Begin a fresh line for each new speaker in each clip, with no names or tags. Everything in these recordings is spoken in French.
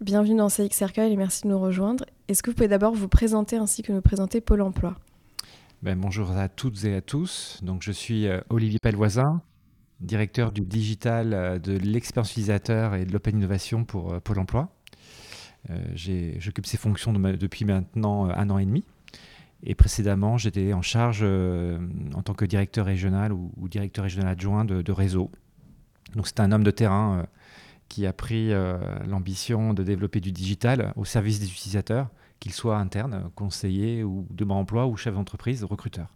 bienvenue dans CX Circle et merci de nous rejoindre. Est-ce que vous pouvez d'abord vous présenter ainsi que nous présenter Pôle emploi?
Ben, Bonjour à toutes et à tous. Donc, je suis euh, Olivier Pellevoisin, directeur du digital, euh, de l'expérience utilisateur et de l'open innovation pour euh, Pôle emploi. J'occupe ces fonctions depuis maintenant un an et demi. Et précédemment, j'étais en charge en tant que directeur régional ou, directeur régional adjoint de, de réseau. Donc, c'est un homme de terrain qui a pris euh, l'ambition de développer du digital au service des utilisateurs, qu'ils soient internes, conseillers ou de emploi ou chefs d'entreprise, recruteurs.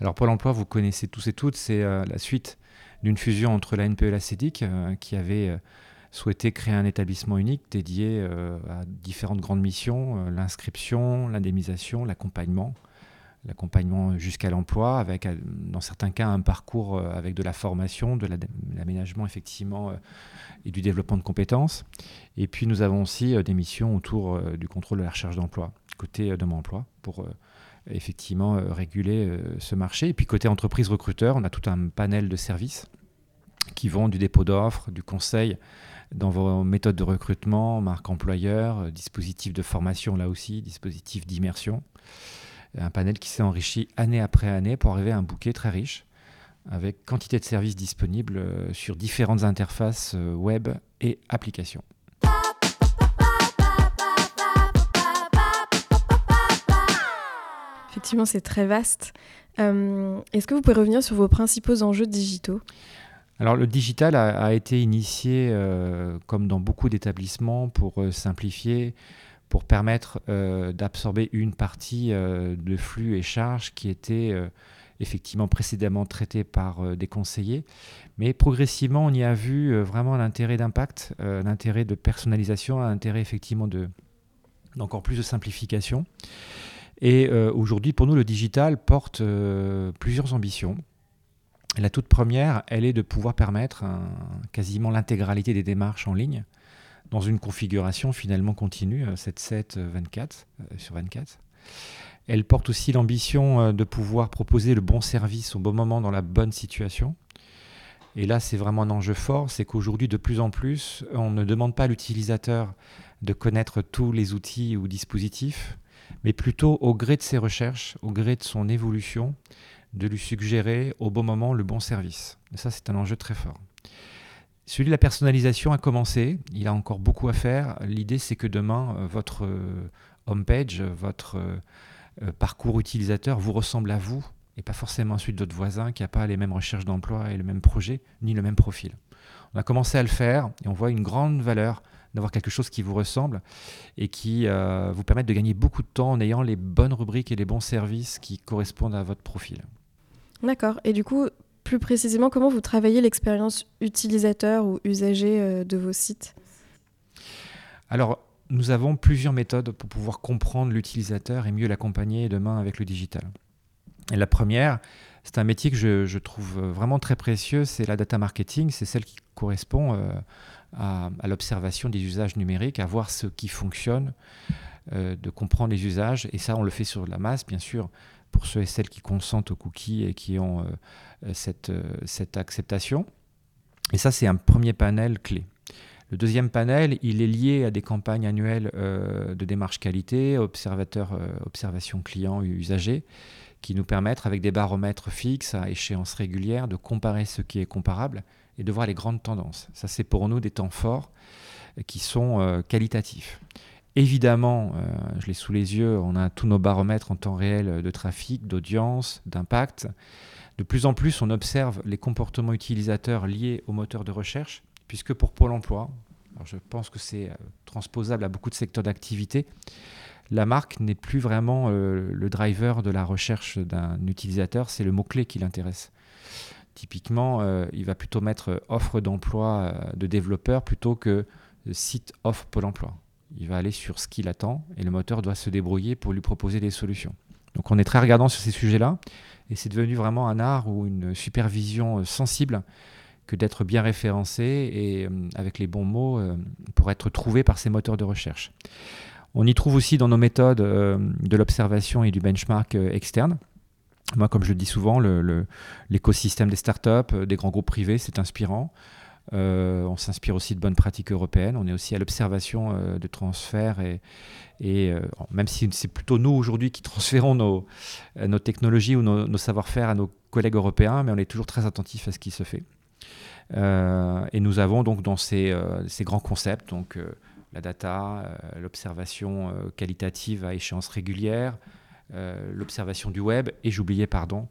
Alors Pôle emploi, vous connaissez tous et toutes, c'est euh, la suite d'une fusion entre l'ANPE et la CEDIC euh, qui avait souhaité créer un établissement unique dédié à différentes grandes missions, l'inscription, l'indemnisation, l'accompagnement, l'accompagnement jusqu'à l'emploi, avec dans certains cas un parcours avec de la formation, de l'aménagement effectivement et du développement de compétences. Et puis nous avons aussi euh, des missions autour euh, du contrôle de la recherche d'emploi, côté euh, de mon emploi, pour effectivement réguler ce marché. Et puis côté entreprise recruteur, on a tout un panel de services qui vont du dépôt d'offres, du conseil dans vos méthodes de recrutement, marque employeur, dispositif de formation là aussi, dispositif d'immersion. Un panel qui s'est enrichi année après année pour arriver à un bouquet très riche avec quantité de services disponibles euh, sur différentes interfaces euh, web et applications.
Effectivement, c'est très vaste. Euh, est-ce que vous pouvez revenir sur vos principaux enjeux digitaux?
Alors le digital a, été initié, comme dans beaucoup d'établissements, pour simplifier, pour permettre d'absorber une partie de flux et charges qui étaient effectivement précédemment traité par euh, des conseillers. Mais progressivement, on y a vu euh, vraiment l'intérêt d'impact, euh, l'intérêt de personnalisation, l'intérêt effectivement de d'encore plus de simplification. Et aujourd'hui, pour nous, le digital porte plusieurs ambitions. La toute première, elle est de pouvoir permettre quasiment l'intégralité des démarches en ligne dans une configuration finalement continue, 7-7, 24 sur 24. Elle porte aussi l'ambition euh, de pouvoir proposer le bon service au bon moment dans la bonne situation. Et là, c'est vraiment un enjeu fort, c'est qu'aujourd'hui, de plus en plus, on ne demande pas à l'utilisateur de connaître tous les outils ou dispositifs, mais plutôt au gré de ses recherches, au gré de son évolution, de lui suggérer au bon moment le bon service. Ça, c'est un enjeu très fort. Celui de la personnalisation a commencé, il a encore beaucoup à faire. L'idée, c'est que demain, euh, votre euh, homepage, votre euh, parcours utilisateur vous ressemble à vous et pas forcément celui d'autres voisins qui n'a pas les mêmes recherches d'emploi et le même projet, ni le même profil. On a commencé à le faire et on voit une grande valeur d'avoir quelque chose qui vous ressemble et qui vous permet de gagner beaucoup de temps en ayant les bonnes rubriques et les bons services qui correspondent à votre profil.
D'accord. Et du coup, plus précisément, comment vous travaillez l'expérience utilisateur ou usager euh, de vos sites?
Alors, nous avons plusieurs méthodes pour pouvoir comprendre l'utilisateur et mieux l'accompagner demain avec le digital. Et la première, c'est un métier que je, trouve vraiment très précieux, c'est la data marketing, c'est celle qui correspond euh, à, l'observation des usages numériques, à voir ce qui fonctionne, euh, de comprendre les usages, et ça on le fait sur la masse, bien sûr, pour ceux et celles qui consentent aux cookies et qui ont euh, cette, cette acceptation. Et ça c'est un premier panel clé. Le deuxième panel, il est lié à des campagnes annuelles euh, de démarche qualité, observateur, euh, observation client usager, qui nous permettent, avec des baromètres fixes à échéance régulière, de comparer ce qui est comparable et de voir les grandes tendances. Ça, c'est pour nous des temps forts euh, qui sont qualitatifs. Évidemment, je l'ai sous les yeux, on a tous nos baromètres en temps réel de trafic, d'audience, d'impact. De plus en plus, on observe les comportements utilisateurs liés au moteur de recherche puisque pour Pôle Emploi, je pense que c'est euh, transposable à beaucoup de secteurs d'activité, la marque n'est plus vraiment euh, le driver de la recherche d'un utilisateur, c'est le mot-clé qui l'intéresse. Typiquement, euh, il va plutôt mettre offre d'emploi de développeur plutôt que site offre Pôle Emploi. Il va aller sur ce qu'il attend et le moteur doit se débrouiller pour lui proposer des solutions. Donc on est très regardant sur ces sujets-là et c'est devenu vraiment un art ou une supervision sensible que d'être bien référencé et euh, avec les bons mots euh, pour être trouvé par ces moteurs de recherche. On y trouve aussi dans nos méthodes euh, de l'observation et du benchmark externe. Moi, comme je le dis souvent, l'écosystème des startups, des grands groupes privés, c'est inspirant. On s'inspire aussi de bonnes pratiques européennes. On est aussi à l'observation de transferts et, et même si c'est plutôt nous aujourd'hui qui transférons nos, technologies ou nos, savoir-faire à nos collègues européens, mais on est toujours très attentif à ce qui se fait. et nous avons donc dans ces, ces grands concepts, donc la data, l'observation qualitative à échéance régulière, l'observation du web, et j'oubliais, pardon,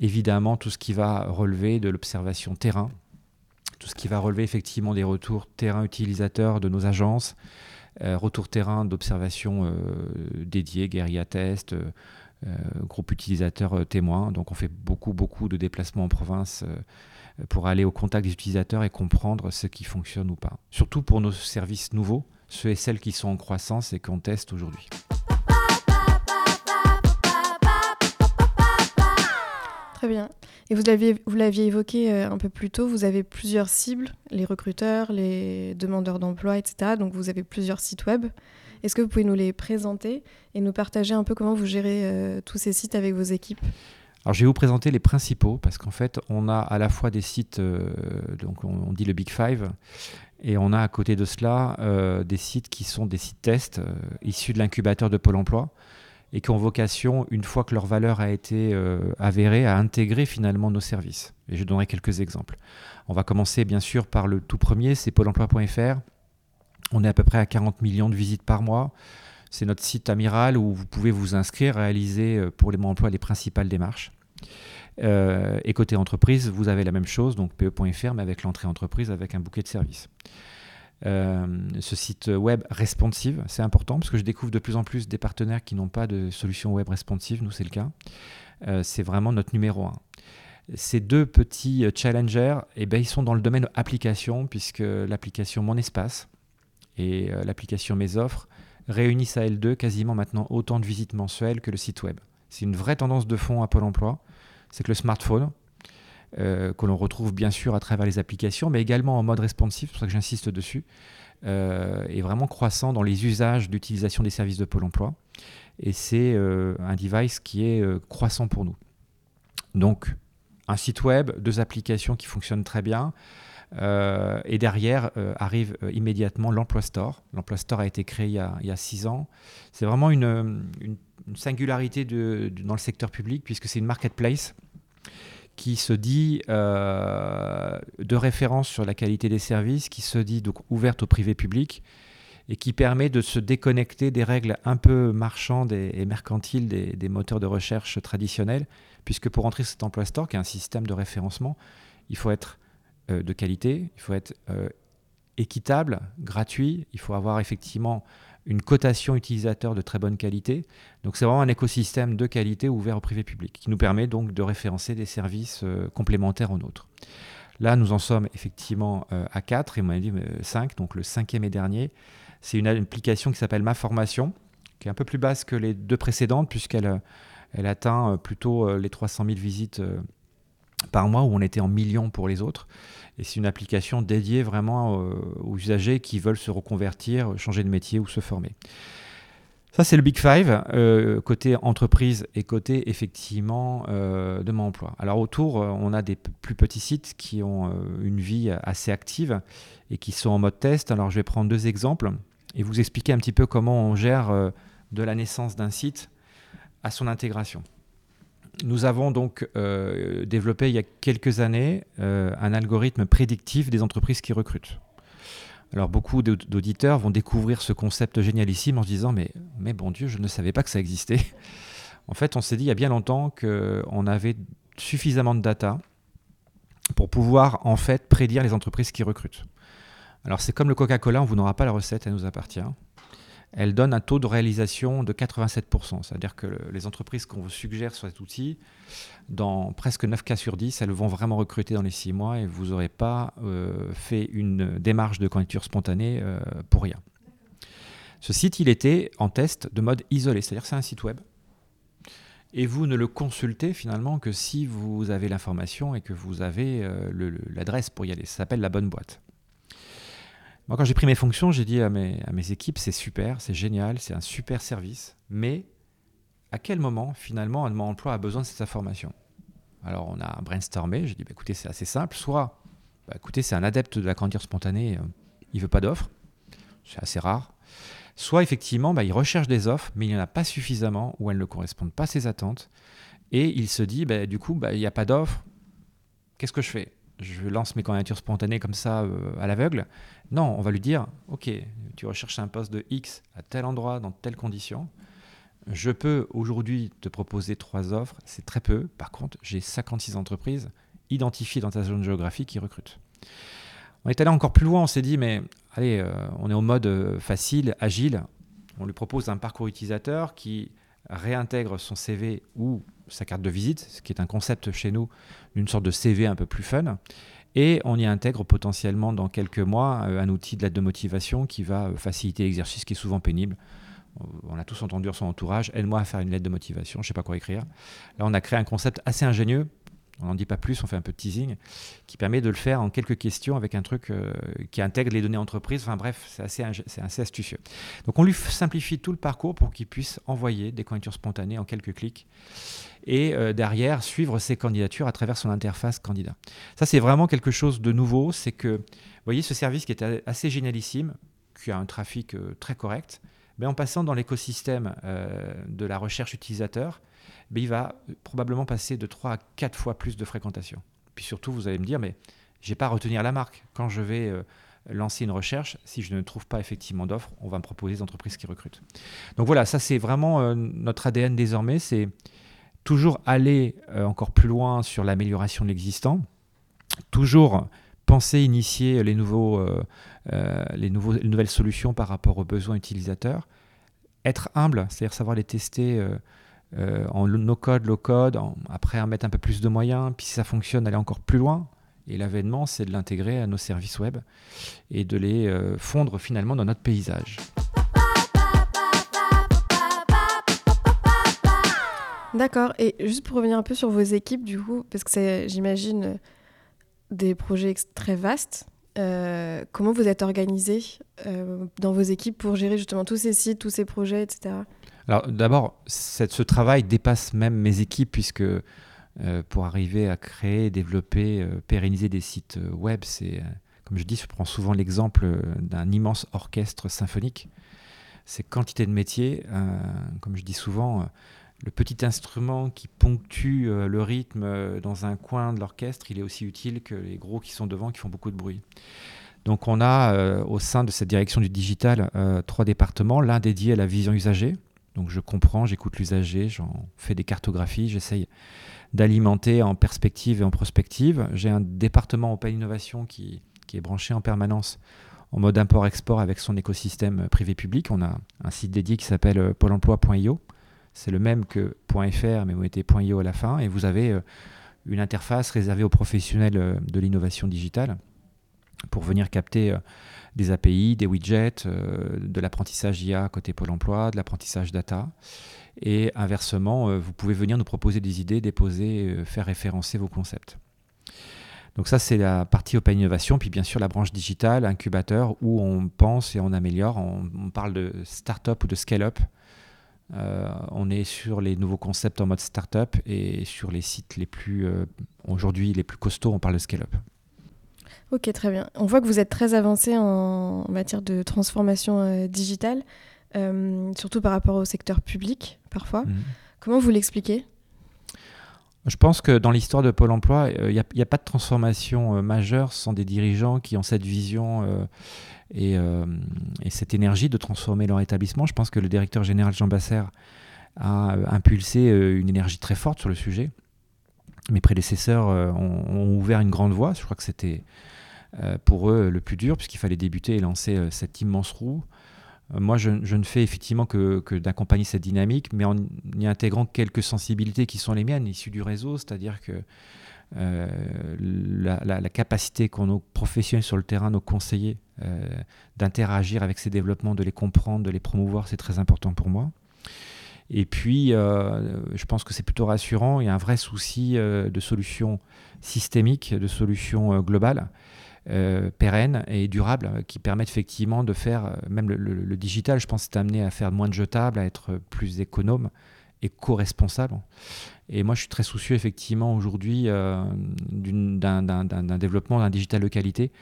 évidemment tout ce qui va relever de l'observation terrain, tout ce qui va relever effectivement des retours terrain utilisateurs de nos agences, euh, retours terrain d'observation euh, dédiés, guérilla test, euh, groupe utilisateur témoin. Donc on fait beaucoup, beaucoup de déplacements en province pour aller au contact des utilisateurs et comprendre ce qui fonctionne ou pas. Surtout pour nos services nouveaux, ceux et celles qui sont en croissance et qu'on teste aujourd'hui.
Très bien. Et vous l'aviez, vous l'aviez évoqué euh, un peu plus tôt, vous avez plusieurs cibles, les recruteurs, les demandeurs d'emploi, etc. Donc vous avez plusieurs sites web. Est-ce que vous pouvez nous les présenter et nous partager un peu comment vous gérez euh, tous ces sites avec vos équipes?
Alors je vais vous présenter les principaux parce qu'en fait on a à la fois des sites, euh, donc on, dit le Big Five, et on a à côté de cela des sites qui sont des sites tests issus de l'incubateur de Pôle Emploi et qui ont vocation, une fois que leur valeur a été euh, avérée, à intégrer finalement nos services. Et je donnerai quelques exemples. On va commencer bien sûr par le tout premier, c'est pôle emploi.fr. On est à peu près à 40 millions de visites par mois. C'est notre site amiral où vous pouvez vous inscrire, réaliser euh, pour les mots emploi les principales démarches. Euh, et côté entreprise, vous avez la même chose, donc pe.fr, mais avec l'entrée entreprise, avec un bouquet de services. Euh, ce site web responsive, c'est important parce que je découvre de plus en plus des partenaires qui n'ont pas de solution web responsive, nous c'est le cas. Euh, c'est vraiment notre numéro un. Ces deux petits euh, challengers, eh ben, ils sont dans le domaine application, puisque l'application Mon Espace et l'application Mes Offres réunissent à L2 quasiment maintenant autant de visites mensuelles que le site web. C'est une vraie tendance de fond à Pôle emploi, c'est que le smartphone, euh, que l'on retrouve bien sûr à travers les applications, mais également en mode responsive, c'est pour ça que j'insiste dessus, euh, est vraiment croissant dans les usages d'utilisation des services de Pôle emploi. Et c'est euh, un device qui est croissant pour nous. Donc, un site web, deux applications qui fonctionnent très bien. et derrière arrive immédiatement l'Emploi Store. L'Emploi Store a été créé il y a, six ans. C'est vraiment une, singularité dans le secteur public puisque c'est une marketplace qui se dit euh, de référence sur la qualité des services, qui se dit donc ouverte au privé public et qui permet de se déconnecter des règles un peu marchandes et, mercantiles des, moteurs de recherche traditionnels, puisque pour entrer cet emploi store, qui est un système de référencement, il faut être euh, de qualité, il faut être euh, équitable, gratuit, il faut avoir effectivement une cotation utilisateur de très bonne qualité. Donc c'est vraiment un écosystème de qualité ouvert au privé public qui nous permet donc de référencer des services euh, complémentaires aux nôtres. Là, nous en sommes effectivement euh, à 4 et on m'a dit 5, donc le cinquième et dernier. C'est une application qui s'appelle Ma Formation, qui est un peu plus basse que les deux précédentes puisqu'elle euh, elle atteint plutôt les 300 000 visites par mois où on était en millions pour les autres. Et c'est une application dédiée vraiment euh, aux usagers qui veulent se reconvertir, changer de métier ou se former. Ça, c'est le Big Five, euh, côté entreprise et côté effectivement euh, de mon emploi. Alors autour, on a des plus petits sites qui ont une vie assez active et qui sont en mode test. Alors je vais prendre deux exemples et vous expliquer un petit peu comment on gère de la naissance d'un site à son intégration. Nous avons donc euh, développé il y a quelques années euh, un algorithme prédictif des entreprises qui recrutent. Alors beaucoup d'auditeurs vont découvrir ce concept génialissime en se disant mais, mais bon Dieu, je ne savais pas que ça existait. en fait, on s'est dit il y a bien longtemps qu'on avait suffisamment de data pour pouvoir en fait prédire les entreprises qui recrutent. Alors c'est comme le Coca-Cola, on vous n'aura pas la recette, elle nous appartient elle donne un taux de réalisation de 87%. C'est-à-dire que les entreprises qu'on vous suggère sur cet outil, dans presque 9 cas sur 10, elles vont vraiment recruter dans les 6 mois et vous n'aurez pas euh, fait une démarche de candidature spontanée euh, pour rien. Ce site, il était en test de mode isolé, c'est-à-dire c'est un site web. Et vous ne le consultez finalement que si vous avez l'information et que vous avez euh, l'adresse pour y aller. Ça s'appelle la bonne boîte. Moi, quand j'ai pris mes fonctions, j'ai dit à mes, équipes, c'est super, c'est génial, c'est un super service, mais à quel moment, finalement, un emploi a besoin de cette information? Alors, on a brainstormé, j'ai dit, bah, écoutez, c'est assez simple, soit bah, écoutez, c'est un adepte de la candidature spontanée, il veut pas d'offres, c'est assez rare. Soit effectivement, bah, il recherche des offres, mais il n'y en a pas suffisamment ou elles ne correspondent pas à ses attentes. Et il se dit, du coup, il n'y a pas d'offres, qu'est-ce que je fais? Je lance mes candidatures spontanées comme ça euh, à l'aveugle Non, on va lui dire, ok, tu recherches un poste de X à tel endroit, dans telles conditions. Je peux aujourd'hui te proposer trois offres, c'est très peu. Par contre, j'ai 56 entreprises identifiées dans ta zone géographique qui recrutent. On est allé encore plus loin, on s'est dit, mais allez, euh, on est au mode euh, facile, agile. On lui propose un parcours utilisateur qui réintègre son CV ou sa carte de visite, ce qui est un concept chez nous d'une sorte de CV un peu plus fun. Et on y intègre potentiellement dans quelques mois euh, un outil de l'aide de motivation qui va faciliter l'exercice qui est souvent pénible. On a tous entendu son entourage, aide-moi à faire une lettre de motivation, je ne sais pas quoi écrire. Là, on a créé un concept assez ingénieux on n'en dit pas plus, on fait un peu de teasing, qui permet de le faire en quelques questions avec un truc euh, qui intègre les données entreprises. Enfin bref, c'est assez, astucieux. Donc on lui simplifie tout le parcours pour qu'il puisse envoyer des candidatures spontanées en quelques clics et euh, derrière suivre ses candidatures à travers son interface candidat. Ça c'est vraiment quelque chose de nouveau, c'est que, vous voyez, ce service qui est assez génialissime, qui a un trafic euh, très correct, mais en passant dans l'écosystème de la recherche utilisateur, il va probablement passer de 3 à 4 fois plus de fréquentation. Puis surtout, vous allez me dire, mais je n'ai pas à retenir la marque. Quand je vais euh, lancer une recherche, si je ne trouve pas effectivement d'offres, on va me proposer des entreprises qui recrutent. Donc voilà, ça c'est vraiment euh, notre ADN désormais, c'est toujours aller euh, encore plus loin sur l'amélioration de l'existant, toujours penser, initier les, les, nouveaux, les nouvelles solutions par rapport aux besoins utilisateurs, être humble, c'est-à-dire savoir les tester euh, en no-code, low-code, après en mettre un peu plus de moyens, puis si ça fonctionne, aller encore plus loin. Et l'avènement, c'est de l'intégrer à nos services web et de les euh, fondre finalement dans notre paysage.
D'accord. Et juste pour revenir un peu sur vos équipes, du coup, parce que c'est, j'imagine, des projets très vastes. Euh, comment vous êtes organisé dans vos équipes pour gérer justement tous ces sites, tous ces projets, etc.
Alors d'abord, ce travail dépasse même mes équipes puisque euh, pour arriver à créer, développer, euh, pérenniser des sites euh, web, c'est, comme je dis, je prends souvent l'exemple d'un immense orchestre symphonique. C'est quantité de métiers, comme je dis souvent, le petit instrument qui ponctue le rythme dans un coin de l'orchestre, il est aussi utile que les gros qui sont devant, qui font beaucoup de bruit. Donc on a au sein de cette direction du digital trois départements, l'un dédié à la vision usagée, donc je comprends, j'écoute l'usager, j'en fais des cartographies, j'essaye d'alimenter en perspective et en prospective. J'ai un département Open Innovation qui, qui est branché en permanence en mode import-export avec son écosystème privé-public. On a un site dédié qui s'appelle euh, pôle emploi.io. C'est le même que .fr, mais vous mettez .io à la fin. Et vous avez euh, une interface réservée aux professionnels euh, de l'innovation digitale pour venir capter des API, des widgets, euh, de l'apprentissage IA côté Pôle emploi, de l'apprentissage data. Et inversement, euh, vous pouvez venir nous proposer des idées, déposer, euh, faire référencer vos concepts. Donc ça, c'est la partie Open Innovation. Puis bien sûr, la branche digitale, incubateur, où on pense et on améliore. On, parle de start-up ou de scale-up. on est sur les nouveaux concepts en mode start-up et sur les sites les plus, aujourd'hui, les plus costauds, on parle de scale-up.
Ok, très bien. On voit que vous êtes très avancé en matière de transformation euh, digitale, euh, surtout par rapport au secteur public, parfois. Mhm. Comment vous l'expliquez?
Je pense que dans l'histoire de Pôle Emploi, il euh, n'y a, pas de transformation majeure sans des dirigeants qui ont cette vision et, et, cette énergie de transformer leur établissement. Je pense que le directeur général Jean Basser a impulsé une énergie très forte sur le sujet. Mes prédécesseurs ont, ont, ouvert une grande voie. Je crois que c'était euh, pour eux le plus dur, puisqu'il fallait débuter et lancer euh, cette immense roue. Euh, moi, je, ne fais effectivement que, d'accompagner cette dynamique, mais en y intégrant quelques sensibilités qui sont les miennes, issues du réseau, c'est-à-dire que la, capacité qu'ont nos professionnels sur le terrain, nos conseillers, d'interagir avec ces développements, de les comprendre, de les promouvoir, c'est très important pour moi. Et puis, je pense que c'est plutôt rassurant. Il y a un vrai souci de solutions systémiques, de solutions globales. Euh, pérenne et durable euh, qui permettent effectivement de faire, euh, même le, digital, je pense, c'est amené à faire moins de jetables, à être plus économe éco-responsable. Et moi, je suis très soucieux, effectivement, aujourd'hui, euh, d'un développement d'un digital de qualité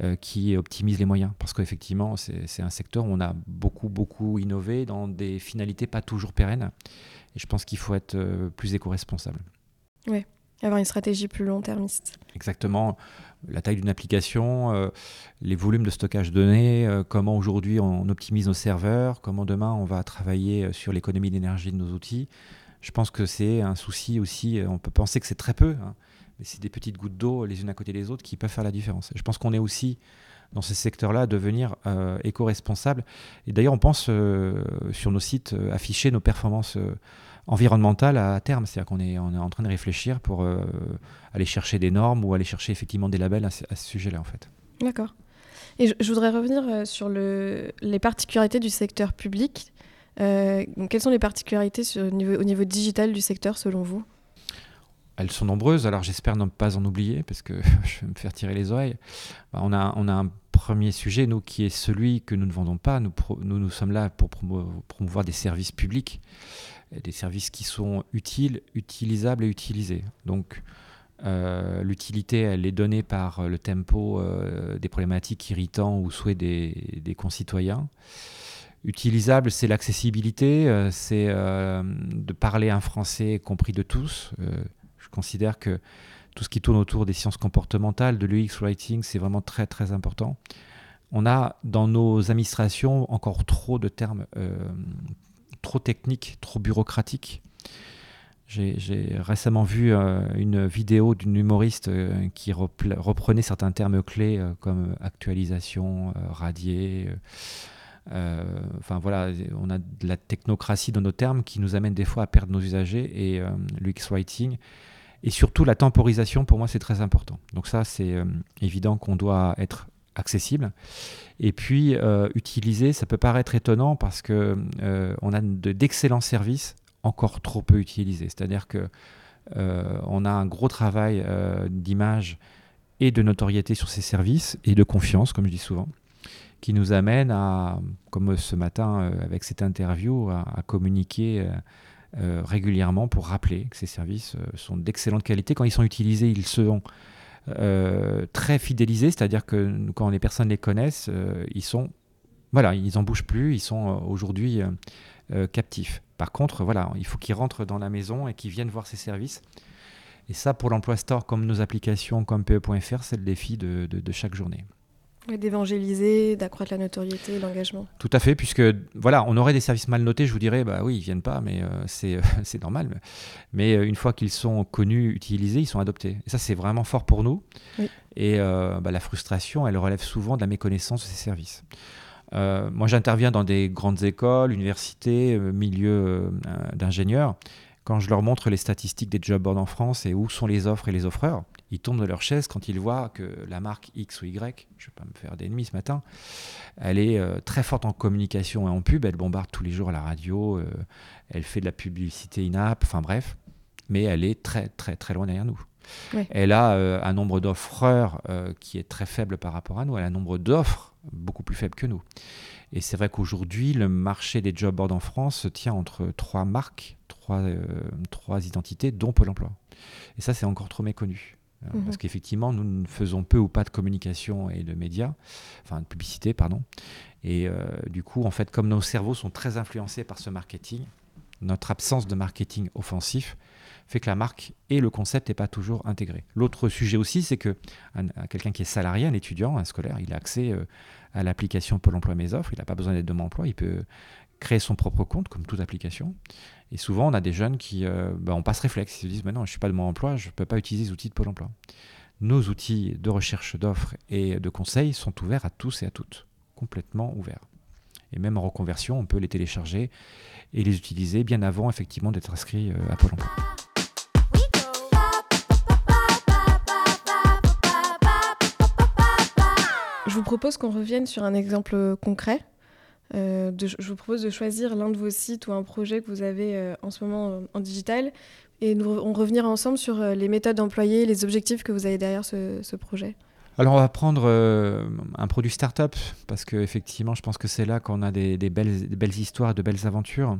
euh, qui optimise les moyens. Parce qu'effectivement, c'est un secteur où on a beaucoup, beaucoup innové dans des finalités pas toujours pérennes. Et je pense qu'il faut être euh, plus éco-responsable.
Oui, avoir une stratégie plus long-termiste.
Exactement. La taille d'une application, les volumes de stockage de données, comment aujourd'hui on optimise nos serveurs, comment demain on va travailler sur l'économie d'énergie de nos outils. Je pense que c'est un souci aussi. Euh, on peut penser que c'est très peu, hein, mais c'est des petites gouttes d'eau les unes à côté des autres qui peuvent faire la différence. je pense qu'on est aussi dans ce secteur-là à devenir euh, éco-responsable. Et d'ailleurs, on pense euh, sur nos sites afficher nos performances environnementales à terme. C'est-à-dire qu'on est, on est en train de réfléchir pour aller chercher des normes ou aller chercher effectivement des labels à, ce, sujet-là, en fait.
D'accord. Et je, voudrais revenir sur le, les particularités du secteur public. Euh, quelles sont les particularités au, niveau, digital du secteur selon vous?
Elles sont nombreuses, alors j'espère ne pas en oublier parce que je vais me faire tirer les oreilles. Bah, on a, on a un premier sujet, nous, qui est celui que nous ne vendons pas. Nous, nous, nous, sommes là pour promouvoir des services publics, des services qui sont utiles, utilisables et utilisés. Donc, euh, l'utilité, elle est donnée par le tempo euh, des problématiques irritantes ou souhaits des, des concitoyens. Utilisable, c'est l'accessibilité, euh, c'est euh, de parler un français compris de tous. Euh, je considère que tout ce qui tourne autour des sciences comportementales, de l'UX writing, c'est vraiment très très important. On a dans nos administrations encore trop de termes trop techniques, trop bureaucratiques. J'ai récemment vu une vidéo d'une humoriste qui reprenait certains termes clés comme actualisation, radier euh, enfin voilà, on a de la technocratie dans nos termes qui nous amène des fois à perdre nos usagers et euh, l'UX writing. Et surtout la temporisation, pour moi, c'est très important. Donc ça, c'est euh, évident qu'on doit être accessible. Et puis, utiliser, ça peut paraître étonnant parce que on a d'excellents services encore trop peu utilisés. C'est-à-dire que on a un gros travail d'image et de notoriété sur ces services et de confiance, comme je dis souvent qui nous amène à, comme ce matin euh, avec cette interview, à, communiquer euh, euh, régulièrement pour rappeler que ces services sont d'excellente qualité. Quand ils sont utilisés, ils sont très fidélisés, c'est-à-dire que quand les personnes les connaissent, ils sont voilà, ils n'en bougent plus, ils sont aujourd'hui captifs. Par contre, voilà, il faut qu'ils rentrent dans la maison et qu'ils viennent voir ces services. Et ça, pour l'emploi store, comme nos applications, comme PE.fr, c'est le défi de chaque journée.
D'évangéliser, d'accroître la notoriété, l'engagement.
Tout à fait, puisque voilà, on aurait des services mal notés, je vous dirais, bah oui, ils viennent pas, mais euh, c'est, c'est normal. Mais euh, une fois qu'ils sont connus, utilisés, ils sont adoptés. Et ça, c'est vraiment fort pour nous. Et euh, bah, la frustration, elle relève souvent de la méconnaissance de ces services. moi, j'interviens dans des grandes écoles, universités, milieux d'ingénieurs. Quand je leur montre les statistiques des job boards en France et où sont les offres et les offreurs, ils tombent de leur chaise quand ils voient que la marque X ou Y, je ne vais pas me faire d'ennemis ce matin, elle est euh, très forte en communication et en pub, elle bombarde tous les jours à la radio, euh, elle fait de la publicité in-app, enfin bref, mais elle est très très très loin derrière nous. Elle a euh, un nombre d'offreurs qui est très faible par rapport à nous, elle a un nombre d'offres beaucoup plus faible que nous. Et c'est vrai qu'aujourd'hui, le marché des job boards en France se tient entre trois marques, trois, trois identités, dont Pôle emploi. Et ça, c'est encore trop méconnu. Euh, parce mhm. qu'effectivement, nous ne faisons peu ou pas de communication et de médias, enfin de publicité, pardon. Et euh, du coup, en fait, comme nos cerveaux sont très influencés par ce marketing, notre absence de marketing offensif fait que la marque et le concept n'est pas toujours intégré. L'autre sujet aussi, c'est que quelqu'un qui est salarié, un étudiant, un scolaire, il a accès euh, à l'application Pôle Emploi Mes Offres, il n'a pas besoin d'être de mon emploi, il peut créer son propre compte, comme toute application. Et souvent, on a des jeunes qui euh, bah, on passe réflexe, ils se disent non, je ne suis pas de mon emploi, je ne peux pas utiliser les outils de Pôle emploi. Nos outils de recherche d'offres et de conseils sont ouverts à tous et à toutes, complètement ouverts. Et même en reconversion, on peut les télécharger et les utiliser bien avant effectivement d'être inscrit euh, à Pôle emploi.
Je vous propose qu'on revienne sur un exemple concret euh, je vous propose de choisir l'un de vos sites ou un projet que vous avez euh, en ce moment euh, en digital et nous on revenir ensemble sur les méthodes employées, les objectifs que vous avez derrière ce, projet.
alors on va prendre euh, un produit startup parce que effectivement je pense que c'est là qu'on a des, belles, belles, histoires, de belles aventures.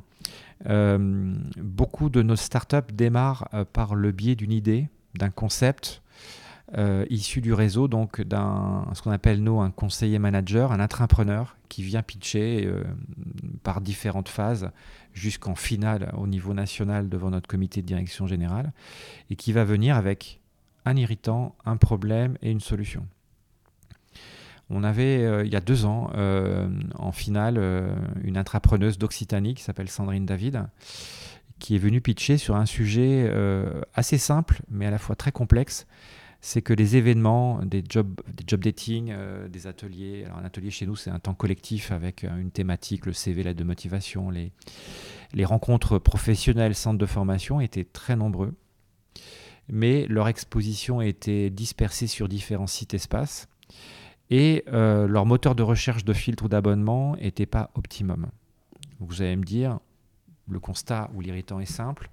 Euh, beaucoup de nos startups démarrent euh, par le biais d'une idée, d'un concept issu du réseau, donc d'un ce qu'on appelle un conseiller manager, un intrapreneur qui vient pitcher par différentes phases jusqu'en finale au niveau national devant notre comité de direction générale et qui va venir avec un irritant, un problème et une solution. On avait, euh, il y a deux ans, euh, en finale, euh, une intrapreneuse d'Occitanie qui s'appelle Sandrine David, qui est venue pitcher sur un sujet assez simple, mais à la fois très complexe. C'est que les événements, des job, des job dating, des ateliers, alors un atelier chez nous, c'est un temps collectif avec une thématique, le CV, l'aide de motivation, les, les rencontres professionnelles, centres de formation étaient très nombreux mais leur exposition était dispersée sur différents sites espaces et euh, leur moteur de recherche de filtre ou d'abonnement n'était pas optimum. vous allez me dire, le constat ou l'irritant est simple,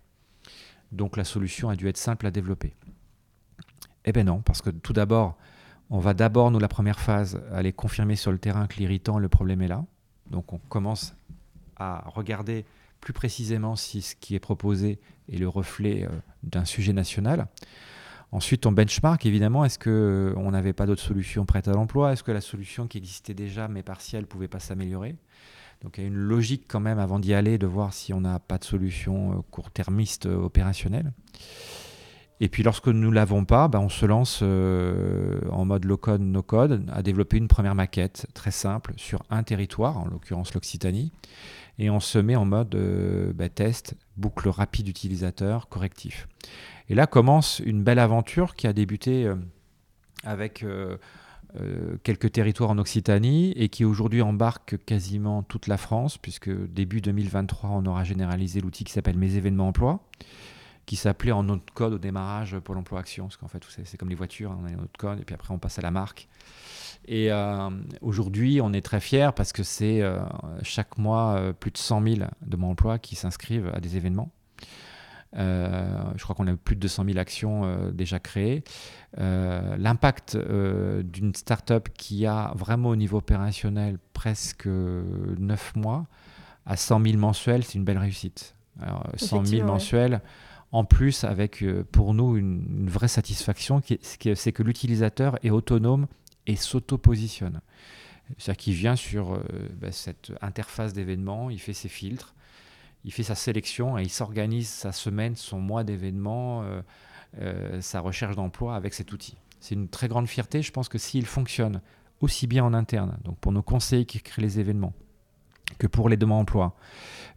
donc la solution a dû être simple à développer. Eh bien non, parce que tout d'abord, on va d'abord, nous, la première phase, aller confirmer sur le terrain que l'irritant, le problème est là. Donc on commence à regarder plus précisément si ce qui est proposé est le reflet euh, d'un sujet national. Ensuite, on benchmark, évidemment, est-ce qu'on euh, n'avait pas d'autres solutions prêtes à l'emploi? Est-ce que la solution qui existait déjà, mais partielle, ne pouvait pas s'améliorer? Donc il y a une logique quand même avant d'y aller, de voir si on n'a pas de solution euh, court-termiste opérationnelle. Et puis lorsque nous ne l'avons pas, ben, on se lance en mode low-code, no-code, à développer une première maquette très simple sur un territoire, en l'occurrence l'Occitanie, et on se met en mode euh, bah, test, boucle rapide utilisateur, correctif. Et là commence une belle aventure qui a débuté euh, avec euh, quelques territoires en Occitanie et qui aujourd'hui embarque quasiment toute la France, puisque début 2023, on aura généralisé l'outil qui s'appelle Mes événements emploi, qui s'appelait en notre code au démarrage Pôle emploi Action, parce qu'en fait, c'est comme les voitures, hein, on a notre code, et puis après on passe à la marque. Et euh, aujourd'hui, on est très fiers parce que c'est euh, chaque mois euh, plus de 100 000 de mon emploi qui s'inscrivent à des événements. je crois qu'on a plus de 200 000 actions déjà créées. L'impact d'une start-up qui a vraiment au niveau opérationnel presque 9 mois à 100 000 mensuels, c'est une belle réussite. Alors, 100 000 mensuels, en plus avec pour nous une, vraie satisfaction, c'est que l'utilisateur est autonome et s'auto-positionne. C'est-à-dire qu'il vient sur euh, bah, cette interface d'événements, il fait ses filtres, il fait sa sélection et il s'organise sa semaine, son mois d'événements, euh, euh, sa recherche d'emploi avec cet outil. C'est une très grande fierté. Je pense que s'il fonctionne aussi bien en interne, donc pour nos conseillers qui créent les événements, que pour les demandes d'emploi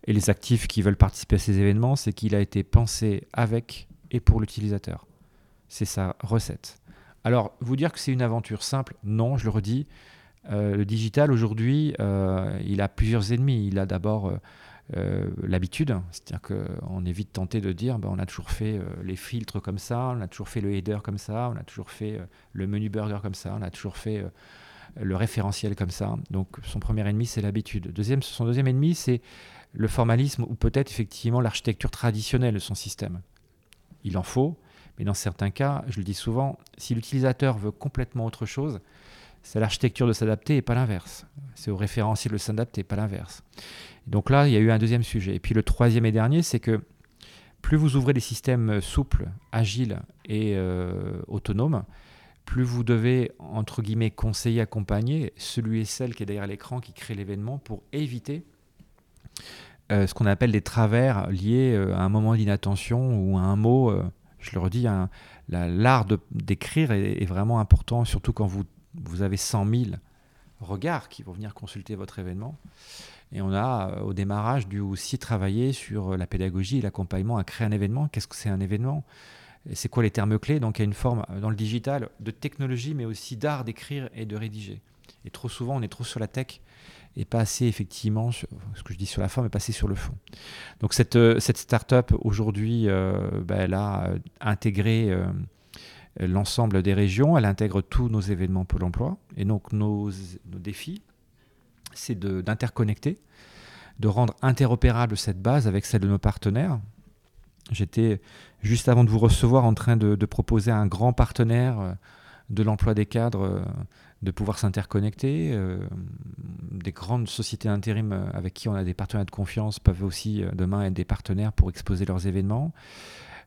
et les actifs qui veulent participer à ces événements, c'est qu'il a été pensé avec et pour l'utilisateur. C'est sa recette. Alors, vous dire que c'est une aventure simple, non, je le redis. Euh, le digital, aujourd'hui, euh, il a plusieurs ennemis. Il a d'abord euh, l'habitude, c'est-à-dire qu'on est vite tenté de dire ben, on a toujours fait les filtres comme ça, on a toujours fait le header comme ça, on a toujours fait le menu burger comme ça, on a toujours fait le référentiel comme ça. Donc, son premier ennemi, c'est l'habitude. Deuxième, son deuxième ennemi, c'est le formalisme ou peut-être effectivement l'architecture traditionnelle de son système. Il en faut, mais dans certains cas, je le dis souvent, si l'utilisateur veut complètement autre chose, c'est l'architecture de s'adapter et pas l'inverse. C'est au référentiel de s'adapter, pas l'inverse. Donc là, il y a eu un deuxième sujet. Et puis le troisième et dernier, c'est que plus vous ouvrez des systèmes souples, agiles et euh, autonomes, plus vous devez, entre guillemets, conseiller, accompagner celui et celle qui est derrière l'écran qui crée l'événement pour éviter euh, ce qu'on appelle des travers liés euh, à un moment d'inattention ou à un mot je le redis, hein, l'art d'écrire est, vraiment important, surtout quand vous, vous avez 100 000 regards qui vont venir consulter votre événement. Et on a euh, au démarrage dû aussi travailler sur euh, la pédagogie et l'accompagnement à créer un événement. Qu'est-ce que c'est un événement? C'est quoi les termes clés? Donc il y a une forme euh, dans le digital de technologie, mais aussi d'art d'écrire et de rédiger. Et trop souvent, on est trop sur la tech et pas assez effectivement, ce que je dis sur la forme, mais pas assez sur le fond. Donc cette, euh, cette start-up aujourd'hui, euh, ben, elle a intégré l'ensemble des régions, elle intègre tous nos événements Pôle emploi. Et donc nos, nos défis, c'est d'interconnecter, de, rendre interopérable cette base avec celle de nos partenaires. J'étais juste avant de vous recevoir en train de, proposer un grand partenaire de l'emploi des cadres de pouvoir s'interconnecter. des grandes sociétés d'intérim avec qui on a des partenaires de confiance peuvent aussi demain être des partenaires pour exposer leurs événements.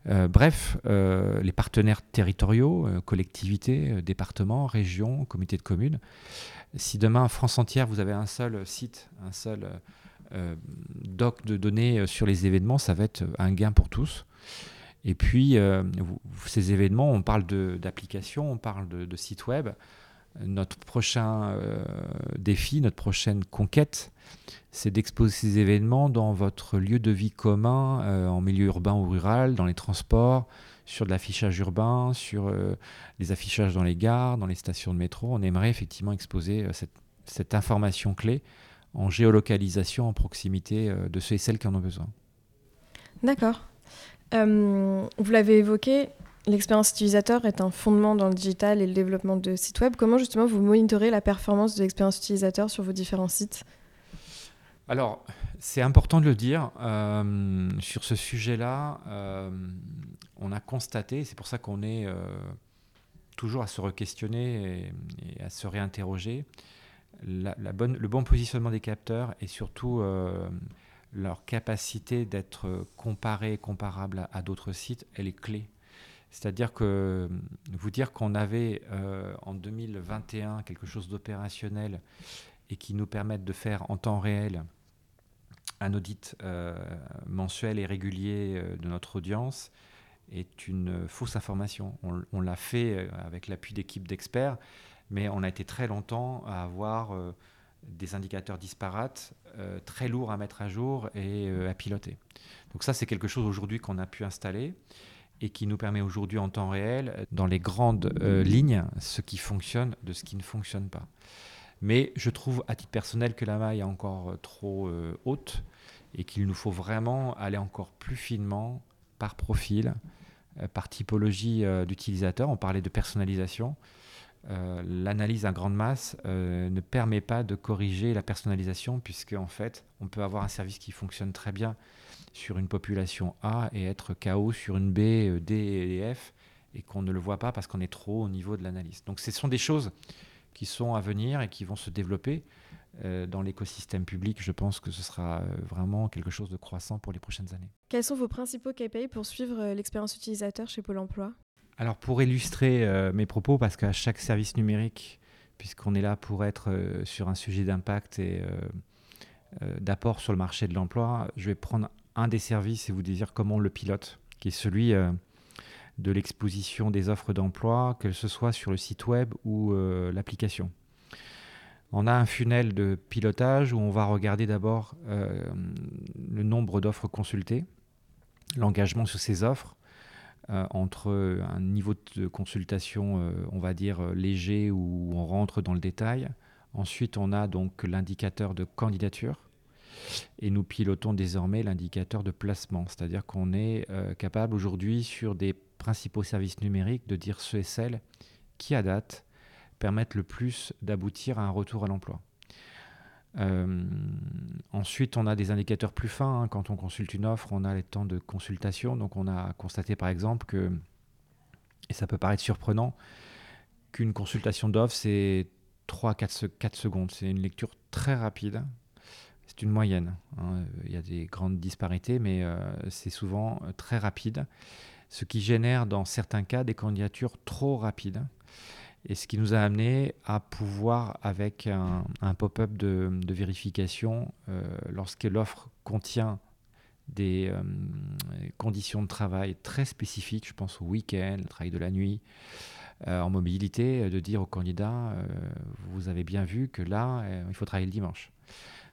bref, les partenaires territoriaux, collectivités, départements, régions, comités de communes. Si demain, en France entière, vous avez un seul site, un seul euh, doc de données euh, sur les événements, ça va être un gain pour tous. Et puis, euh, ces événements, on parle d'applications, on parle de, sites web. Notre prochain défi, notre prochaine conquête, c'est d'exposer ces événements dans votre lieu de vie commun, en milieu urbain ou rural, dans les transports, sur de l'affichage urbain, sur les affichages dans les gares, dans les stations de métro. On aimerait effectivement exposer cette, information clé en géolocalisation en proximité euh, de ceux et celles qui en ont besoin.
D'accord. Euh, vous l'avez évoqué, l'expérience utilisateur est un fondement dans le digital et le développement de sites web. Comment justement vous monitorez la performance de l'expérience utilisateur sur vos différents sites?
Alors, c'est important de le dire. Euh, sur ce sujet-là, on a constaté, c'est pour ça qu'on est toujours à se re-questionner et, à se réinterroger, la, bonne, le bon positionnement des capteurs et surtout euh, leur capacité d'être comparé, comparable à, d'autres sites, elle est clé. C'est-à-dire que vous dire qu'on avait euh, en 2021 quelque chose d'opérationnel et qui nous permette de faire en temps réel un audit euh, mensuel et régulier de notre audience est une fausse information. on l'a fait avec l'appui d'équipes d'experts mais on a été très longtemps à avoir euh, des indicateurs disparates, euh, très lourds à mettre à jour et euh, à piloter. Donc ça, c'est quelque chose aujourd'hui qu'on a pu installer et qui nous permet aujourd'hui en temps réel, dans les grandes lignes, ce qui fonctionne de ce qui ne fonctionne pas. Mais je trouve à titre personnel que la maille est encore trop haute et qu'il nous faut vraiment aller encore plus finement par profil, par typologie d'utilisateur. On parlait de personnalisation. Euh, l'analyse à grande masse euh, ne permet pas de corriger la personnalisation, puisque en fait, on peut avoir un service qui fonctionne très bien sur une population A et être KO sur une B, euh, D et F, et qu'on ne le voit pas parce qu'on est trop au niveau de l'analyse. Donc ce sont des choses qui sont à venir et qui vont se développer dans l'écosystème public. Je pense que ce sera vraiment quelque chose de croissant pour les prochaines années.
Quels sont vos principaux KPI pour suivre l'expérience utilisateur chez Pôle Emploi?
Alors pour illustrer euh, mes propos, parce qu'à chaque service numérique, puisqu'on est là pour être euh, sur un sujet d'impact et euh, d'apport sur le marché de l'emploi, je vais prendre un des services et vous dire comment on le pilote, qui est celui de l'exposition des offres d'emploi, que ce soit sur le site web ou l'application. On a un funnel de pilotage où on va regarder d'abord le nombre d'offres consultées, l'engagement sur ces offres, euh, entre un niveau de consultation, euh, on va dire, euh, léger où on rentre dans le détail. Ensuite, on a donc l'indicateur de candidature. Et nous pilotons désormais l'indicateur de placement, c'est-à-dire qu'on est capable aujourd'hui sur des principaux services numériques de dire ceux et celles qui, à date, permettent le plus d'aboutir à un retour à l'emploi. Euh, ensuite, on a des indicateurs plus fins. Hein. Quand on consulte une offre, on a les temps de consultation. Donc, on a constaté par exemple que, et ça peut paraître surprenant, qu'une consultation d'offre, c'est 3-4 secondes. C'est une lecture très rapide. C'est une moyenne. Hein. Il y a des grandes disparités, mais euh, c'est souvent très rapide. Ce qui génère dans certains cas des candidatures trop rapides et ce qui nous a amené à pouvoir, avec un, pop-up de, vérification, euh, lorsque l'offre contient des euh, conditions de travail très spécifiques, je pense au week-end, le travail de la nuit, euh, en mobilité, de dire au candidat, vous avez bien vu que là, il faut travailler le dimanche.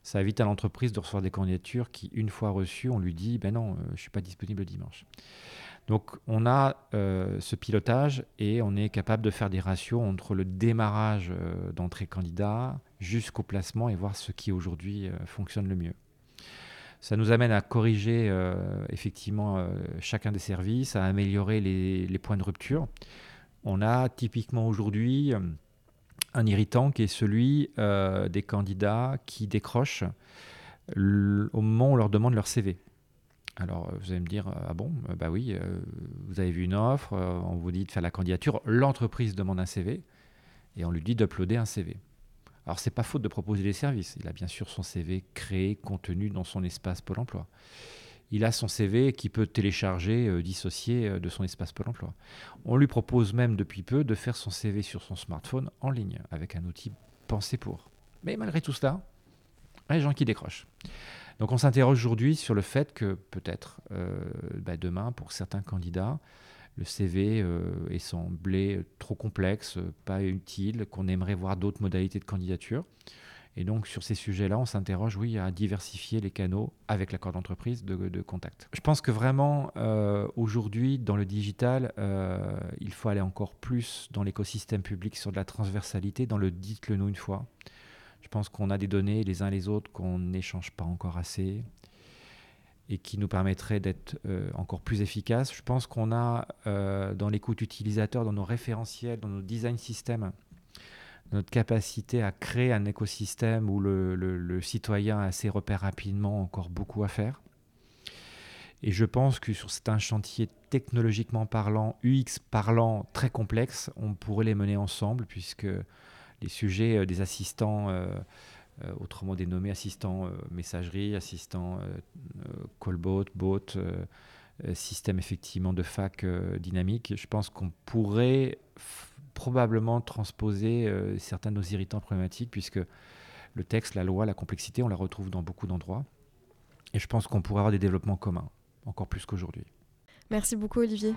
Ça évite à l'entreprise de recevoir des candidatures qui, une fois reçues, on lui dit, ben non, je ne suis pas disponible le dimanche. Donc on a euh, ce pilotage et on est capable de faire des ratios entre le démarrage euh, d'entrée candidat jusqu'au placement et voir ce qui aujourd'hui euh, fonctionne le mieux. Ça nous amène à corriger effectivement chacun des services, à améliorer les, points de rupture. On a typiquement aujourd'hui un irritant qui est celui des candidats qui décrochent au moment où on leur demande leur CV Alors, vous allez me dire, ah bon, bah oui, vous avez vu une offre, on vous dit de faire la candidature, l'entreprise demande un CV, et on lui dit d'uploader un CV. Alors, c'est pas faute de proposer des services. Il a bien sûr son CV créé, contenu dans son espace Pôle emploi. Il a son CV qui peut télécharger, euh, dissocier euh, de son espace Pôle emploi. On lui propose même depuis peu de faire son CV sur son smartphone en ligne avec un outil pensé pour. Mais malgré tout cela, des gens qui décrochent. Donc on s'interroge aujourd'hui sur le fait que peut-être euh, bah, demain, pour certains candidats, le CV euh, est semblé trop complexe, pas utile, qu'on aimerait voir d'autres modalités de candidature. Et donc sur ces sujets-là, on s'interroge, oui, à diversifier les canaux avec l'accord d'entreprise de, contact. Je pense que vraiment, euh, aujourd'hui, dans le digital, euh, il faut aller encore plus dans l'écosystème public sur de la transversalité, dans le dites-le nous une fois. Je pense qu'on a des données les uns les autres qu'on n'échange pas encore assez et qui nous permettrait d'être euh, encore plus efficace. Je pense qu'on a euh, dans l'écoute utilisateur, dans nos référentiels, dans nos design systems, notre capacité à créer un écosystème où le, citoyen a ses repères rapidement encore beaucoup à faire. Et je pense que sur c'est un chantier technologiquement parlant, UX parlant, très complexe, on pourrait les mener ensemble puisque les sujets euh, des assistants euh, autrement dénommé assistant euh, messagerie, assistant euh, callbot, bot, système effectivement de fac dynamique. Je pense qu'on pourrait probablement transposer certains de nos irritants problématiques puisque le texte, la loi, la complexité, on la retrouve dans beaucoup d'endroits. Et je pense qu'on pourrait avoir des développements communs, encore plus qu'aujourd'hui.
Merci beaucoup Olivier.